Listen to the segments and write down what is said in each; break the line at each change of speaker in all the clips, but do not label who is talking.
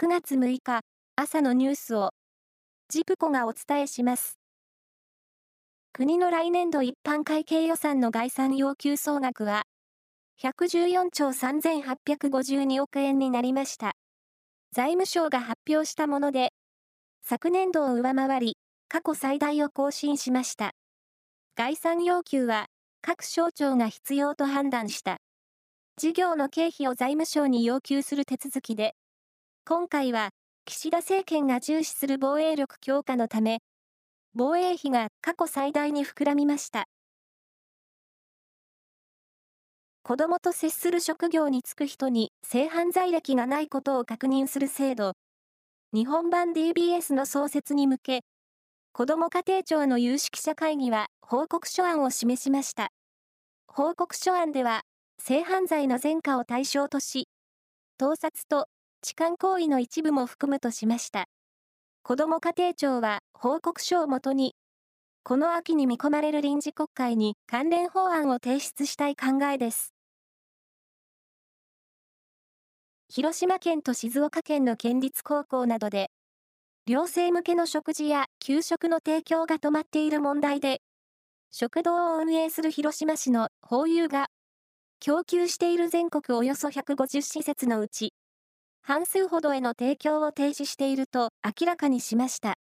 9月6日朝のニュースをジプコがお伝えします。国の来年度一般会計予算の概算要求総額は114兆3852億円になりました。財務省が発表したもので昨年度を上回り過去最大を更新しました。概算要求は各省庁が必要と判断した事業の経費を財務省に要求する手続きで、今回は岸田政権が重視する防衛力強化のため、防衛費が過去最大に膨らみました。子供と接する職業に就く人に性犯罪歴がないことを確認する制度、日本版 DBS の創設に向け、子ども家庭庁の有識者会議は報告書案を示しました。報告書案では、性犯罪の前科を対象とし、盗撮と痴漢行為の一部も含むとしました。子ども家庭庁は報告書をもとに、この秋に見込まれる臨時国会に関連法案を提出したい考えです。広島県と静岡県の県立高校などで、寮生向けの食事や給食の提供が止まっている問題で、食堂を運営する広島市のホーユーが供給している全国およそ150施設のうち、半数ほどへの提供を停止していると明らかにしました。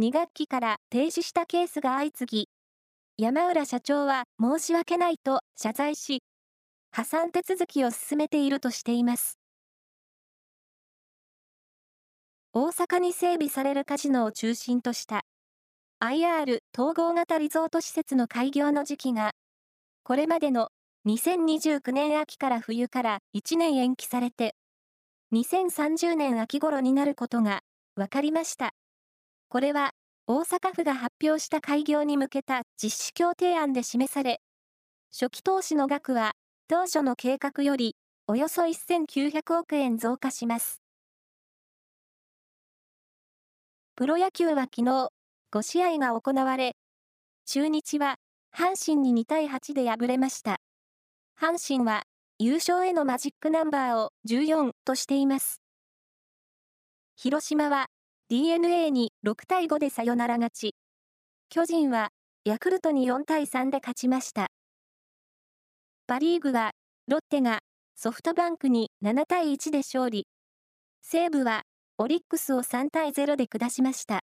2学期から停止したケースが相次ぎ、山浦社長は申し訳ないと謝罪し、破産手続きを進めているとしています。大阪に整備されるカジノを中心とした IR 統合型リゾート施設の開業の時期が、これまでの2029年秋から冬から1年延期されて、2030年秋頃になることが分かりました。これは大阪府が発表した開業に向けた実施協定案で示され、初期投資の額は当初の計画よりおよそ1900億円増加します。プロ野球は昨日5試合が行われ、中日は阪神に2対8で敗れました。阪神は優勝へのマジックナンバーを14としています。広島は DNA に6対5でサヨナラ勝ち。巨人はヤクルトに4対3で勝ちました。パリーグはロッテがソフトバンクに7対1で勝利。西武はオリックスを3対0で下しました。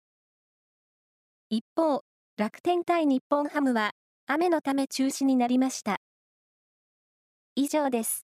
一方、楽天対日本ハムは雨のため中止になりました。以上です。